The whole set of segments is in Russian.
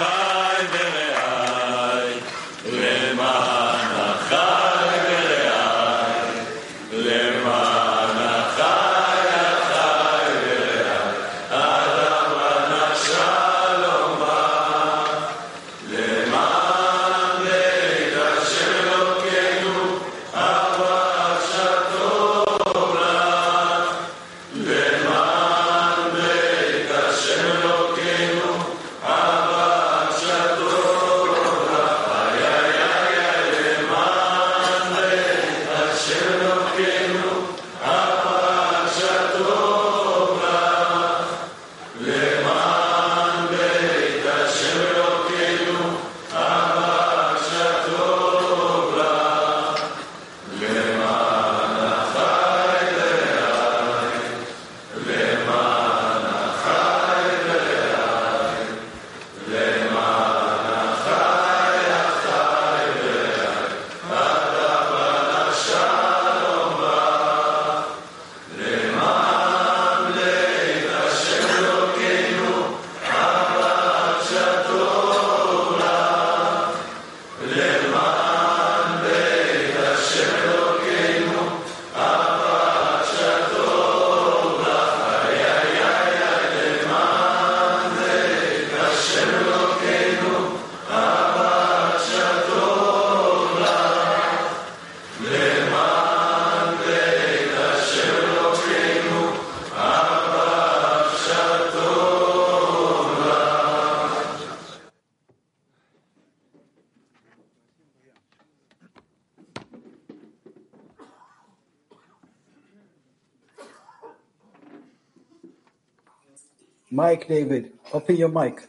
Bye. Mike, David, open your mic.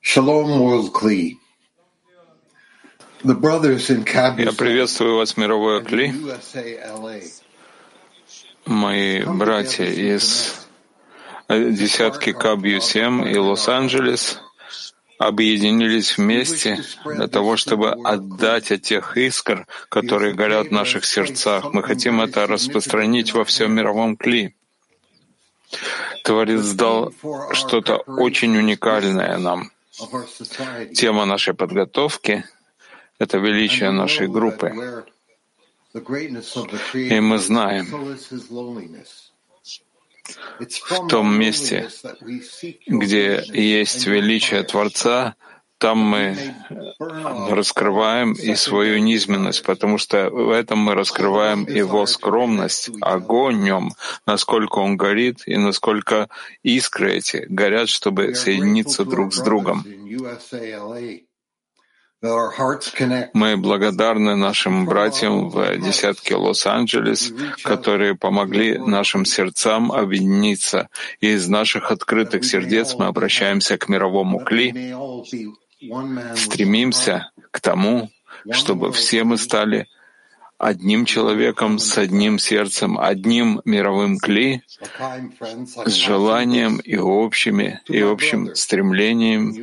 Shalom, World Kli. The brothers in Я приветствую вас, мировое Кли, мои братья из десятки КАБ-7 и Лос-Анджелес объединились вместе для того, чтобы отдать от тех искр, которые горят в наших сердцах. Мы хотим это распространить во всем мировом Кли. Творец дал что-то очень уникальное нам. Тема нашей подготовки — это величие нашей группы. И мы знаем, в том месте, где есть величие Творца, там мы раскрываем и свою низменность, потому что в этом мы раскрываем его скромность, огонь в нем, насколько он горит и насколько искры эти горят, чтобы соединиться друг с другом. Мы благодарны нашим братьям в десятке Лос-Анджелес, которые помогли нашим сердцам объединиться. И из наших открытых сердец мы обращаемся к мировому Кли, стремимся к тому, чтобы все мы стали одним человеком с одним сердцем, одним мировым кли, с желанием и общими, и общим стремлением.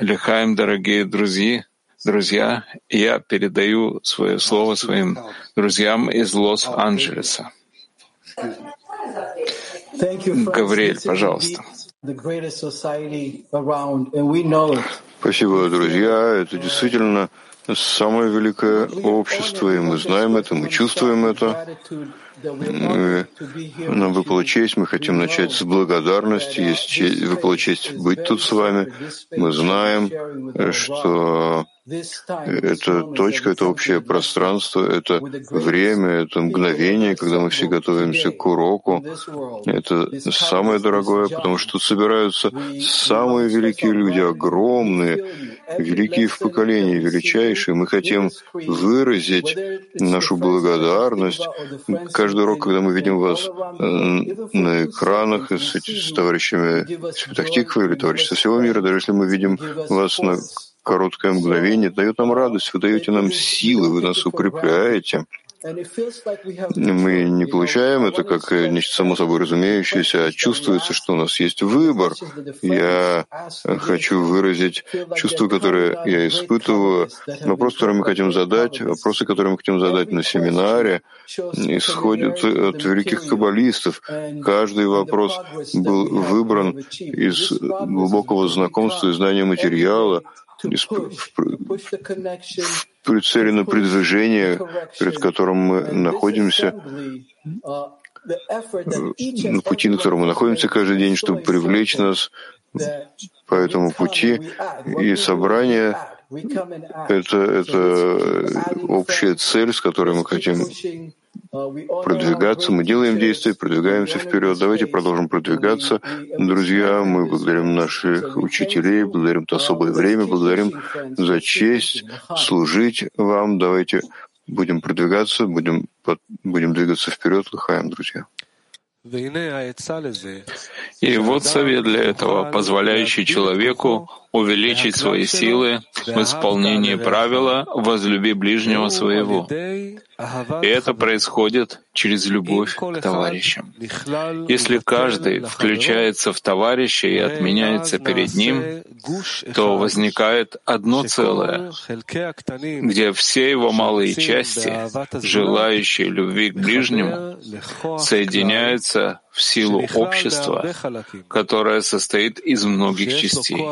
Лихаем, дорогие друзья, друзья, я передаю свое слово своим друзьям из Лос-Анджелеса. Гавриэль, пожалуйста. Спасибо, друзья. Это действительно самое великое общество, и мы знаем это, мы чувствуем это. Мы, нам выпала честь, мы хотим начать с благодарности. Есть честь, выпала честь быть тут с вами. Мы знаем, что это точка, это общее пространство, это время, это мгновение, когда мы все готовимся к уроку. Это самое дорогое, потому что тут собираются самые великие люди, огромные, великие в поколении, величайшие. Мы хотим выразить нашу благодарность. Каждый урок, когда мы видим вас э, на экранах с, с товарищами с Петахтиквы или товарищами всего мира, даже если мы видим вас на короткое мгновение, дает нам радость, вы даете нам силы, вы нас укрепляете. Мы не получаем это как нечто само собой разумеющееся, а чувствуется, что у нас есть выбор. Я хочу выразить чувство, которое я испытываю, вопрос, который мы хотим задать, вопросы, которые мы хотим задать на семинаре, исходят от великих каббалистов. Каждый вопрос был выбран из глубокого знакомства и знания материала, из прицелено предвижение, перед которым мы находимся, на пути, на котором мы находимся каждый день, чтобы привлечь нас по этому пути. И собрание — это, это общая цель, с которой мы хотим продвигаться. Мы делаем действия, продвигаемся вперед. Давайте продолжим продвигаться. Друзья, мы благодарим наших учителей, благодарим то особое время, благодарим за честь служить вам. Давайте будем продвигаться, будем, будем двигаться вперед. Лыхаем, друзья. И вот совет для этого, позволяющий человеку увеличить свои силы в исполнении правила «возлюби ближнего своего». И это происходит через любовь к товарищам. Если каждый включается в товарища и отменяется перед ним, то возникает одно целое, где все его малые части, желающие любви к ближнему, соединяются в силу общества, которое состоит из многих частей.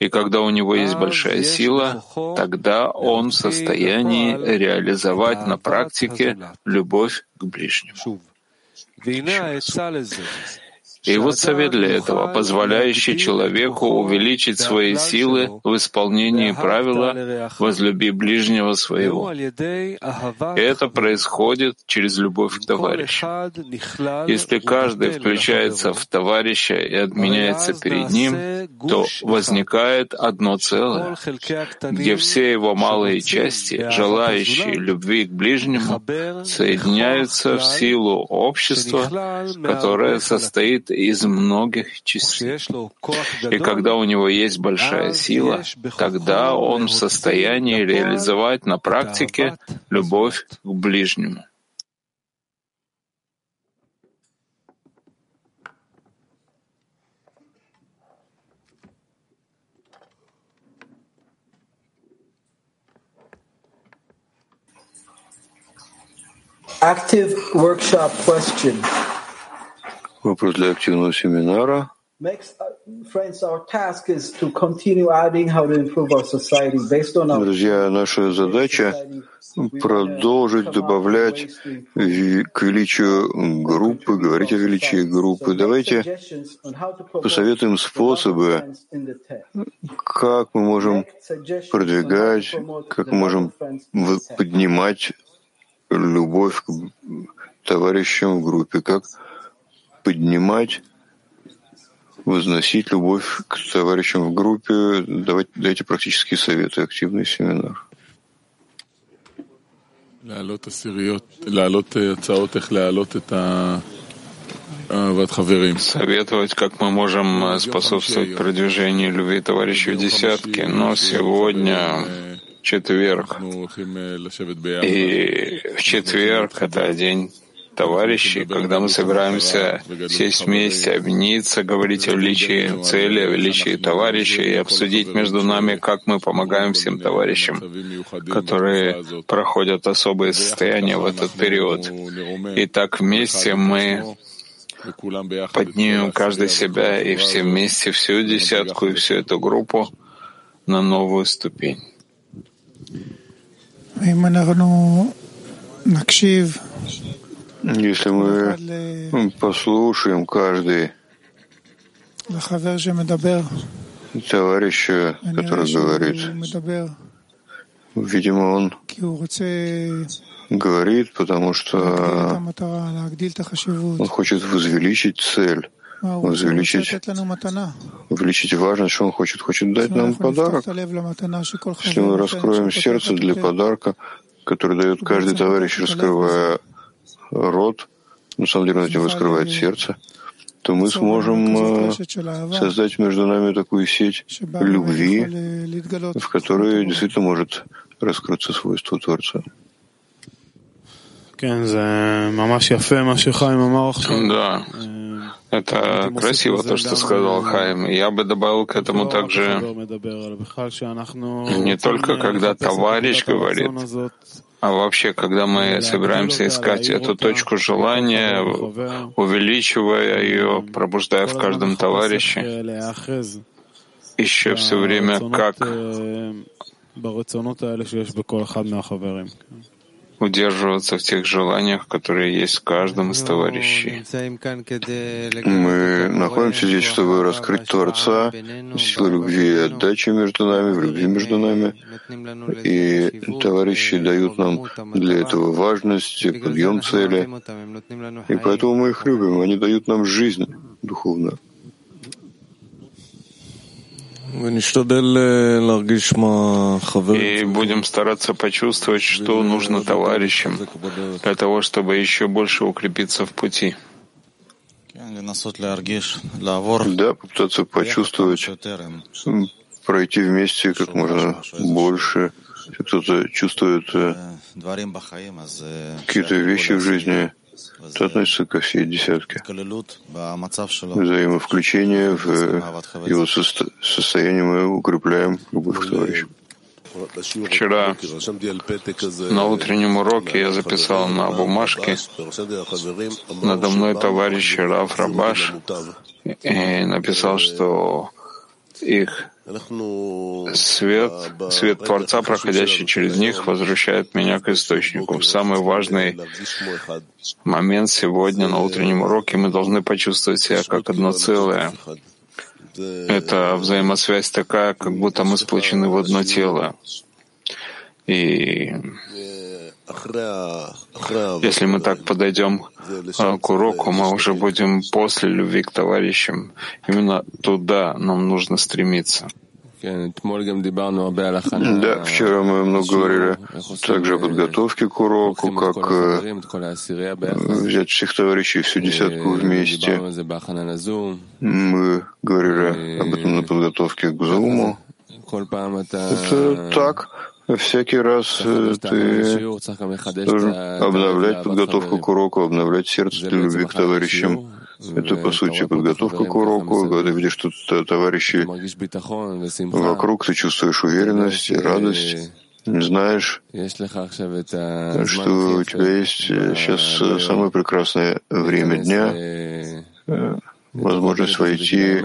И когда у него есть большая сила, тогда он в состоянии реализовать на практике любовь к ближнему. И вот совет для этого, позволяющий человеку увеличить свои силы в исполнении правила «возлюби ближнего своего». И это происходит через любовь к товарищу. Если каждый включается в товарища и отменяется перед ним, то возникает одно целое, где все его малые части, желающие любви к ближнему, соединяются в силу общества, которое состоит из многих частей. И когда у него есть большая сила, тогда он в состоянии реализовать на практике любовь к ближнему. Active workshop question. Вопрос для активного семинара. Друзья, наша задача продолжить добавлять к величию группы, говорить о величии группы. Давайте посоветуем способы, как мы можем продвигать, как мы можем поднимать любовь к товарищам в группе, как поднимать, возносить любовь к товарищам в группе, давайте, дайте практические советы, активный семинар. Советовать, как мы можем способствовать продвижению любви товарищей в десятке, но сегодня четверг, и в четверг это день товарищи, когда мы собираемся сесть вместе, объединиться, говорить о величии цели, о величии товарища и обсудить между нами, как мы помогаем всем товарищам, которые проходят особые состояния в этот период. И так вместе мы поднимем каждый себя и все вместе всю десятку и всю эту группу на новую ступень. Если мы послушаем каждый товарища, который говорит, видимо, он говорит, потому что он хочет возвеличить цель, возвеличить, увеличить важность, что он хочет. Хочет дать нам подарок. Если мы раскроем сердце для подарка, который дает каждый товарищ, раскрывая рот, на самом деле он этим раскрывает сердце, то мы сможем э, создать между нами такую сеть любви, в которой действительно может раскрыться свойство Творца. Да, это красиво, то, что сказал Хайм. Я бы добавил к этому также не только когда товарищ говорит, а вообще, когда мы собираемся искать эту точку желания, увеличивая ее, пробуждая в каждом товарище, еще все время как удерживаться в тех желаниях, которые есть в каждом из товарищей. Мы находимся здесь, чтобы раскрыть Творца, силу любви и отдачи между нами, в любви между нами. И товарищи дают нам для этого важность, подъем цели. И поэтому мы их любим. Они дают нам жизнь духовную. И будем стараться почувствовать, что нужно товарищам, для того, чтобы еще больше укрепиться в пути. Да, попытаться почувствовать, пройти вместе как можно больше. Если кто-то чувствует э, какие-то вещи в жизни, это относится ко всей десятке. Взаимовключение в его состояние мы укрепляем любовь к товарищу. Вчера на утреннем уроке я записал на бумажке. Надо мной товарищ Раф Рабаш и написал, что их Свет, свет Творца, проходящий через них, возвращает меня к источнику. Самый важный момент сегодня на утреннем уроке мы должны почувствовать себя как одно целое. Это взаимосвязь такая, как будто мы сплочены в одно тело. И если мы так подойдем а, к уроку, мы уже будем после любви к товарищам. Именно туда нам нужно стремиться. Да, вчера мы много говорили также о подготовке к уроку, как э, взять всех товарищей, всю десятку вместе. Мы говорили об этом на подготовке к Зуму. Это так, Всякий раз э, ты должен обновлять подготовку к уроку, обновлять сердце для любви к товарищам. Это, по сути, подготовка к уроку. Когда видишь, что товарищи вокруг, ты чувствуешь уверенность и радость. Знаешь, что у тебя есть сейчас самое прекрасное время дня, э, возможность войти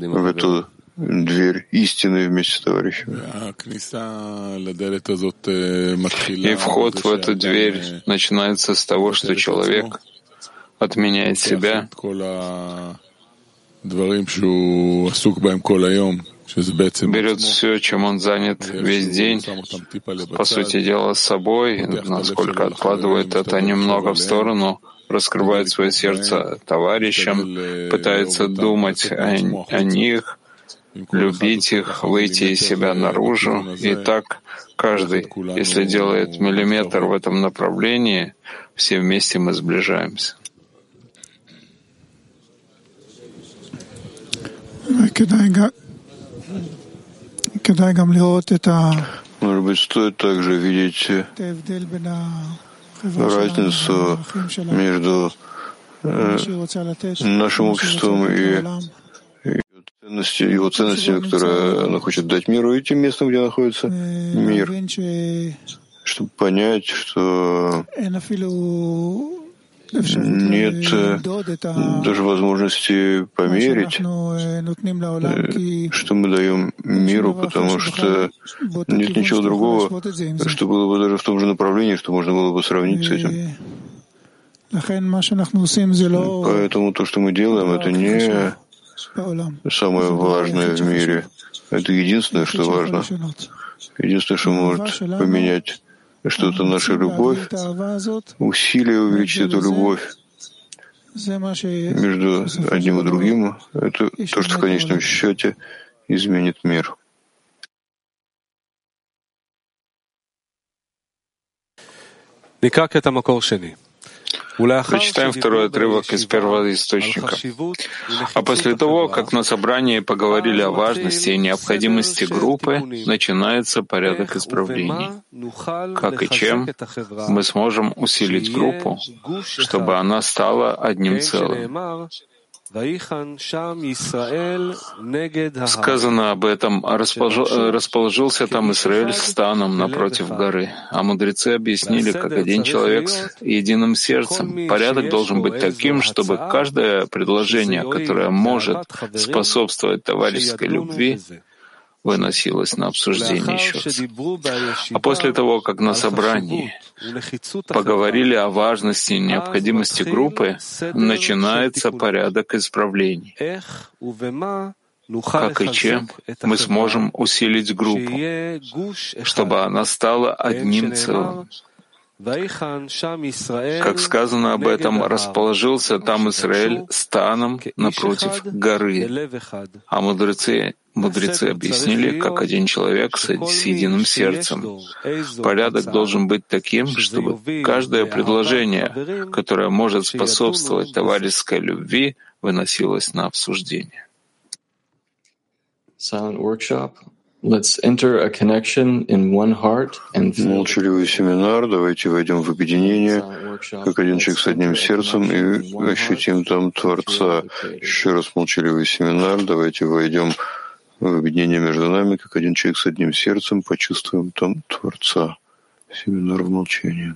в эту дверь истины вместе с товарищами. И вход в эту дверь начинается с того, что человек отменяет себя, берет все, чем он занят весь день, по сути дела, с собой, насколько откладывает это немного в сторону, раскрывает свое сердце товарищам, пытается думать о, о них, любить их, выйти из себя наружу. И так каждый, если делает миллиметр в этом направлении, все вместе мы сближаемся. Может быть, стоит также видеть разницу между э, нашим обществом и ценности, его ценностями, которые она хочет дать миру, и тем местом, где находится. Мир, чтобы понять, что нет э, даже возможности померить, э, что мы даем миру, потому что нет ничего другого, что было бы даже в том же направлении, что можно было бы сравнить с этим. Поэтому то, что мы делаем, это не самое важное в мире. Это единственное, что важно. Единственное, что может поменять что-то наша любовь, усилие увеличить эту любовь между одним и другим, это то, что в конечном счете изменит мир. Прочитаем второй отрывок из первого источника. А после того, как на собрании поговорили о важности и необходимости группы, начинается порядок исправлений. Как и чем мы сможем усилить группу, чтобы она стала одним целым. Сказано об этом, расположился там Израиль станом напротив горы, а мудрецы объяснили, как один человек с единым сердцем. Порядок должен быть таким, чтобы каждое предложение, которое может способствовать товарищеской любви, выносилось на обсуждение еще раз. А после того, как на собрании поговорили о важности и необходимости группы, начинается порядок исправлений. Как и чем мы сможем усилить группу, чтобы она стала одним целым. Как сказано об этом, расположился там Израиль станом напротив горы, а мудрецы Мудрецы объяснили, как один человек с, с единым сердцем. Порядок должен быть таким, чтобы каждое предложение, которое может способствовать товарищеской любви, выносилось на обсуждение. Молчаливый семинар. Давайте войдем в объединение, как один человек с одним сердцем, и ощутим там Творца. Еще раз молчаливый семинар. Давайте войдем в объединение между нами, как один человек с одним сердцем, почувствуем там Творца. Семинар в молчании.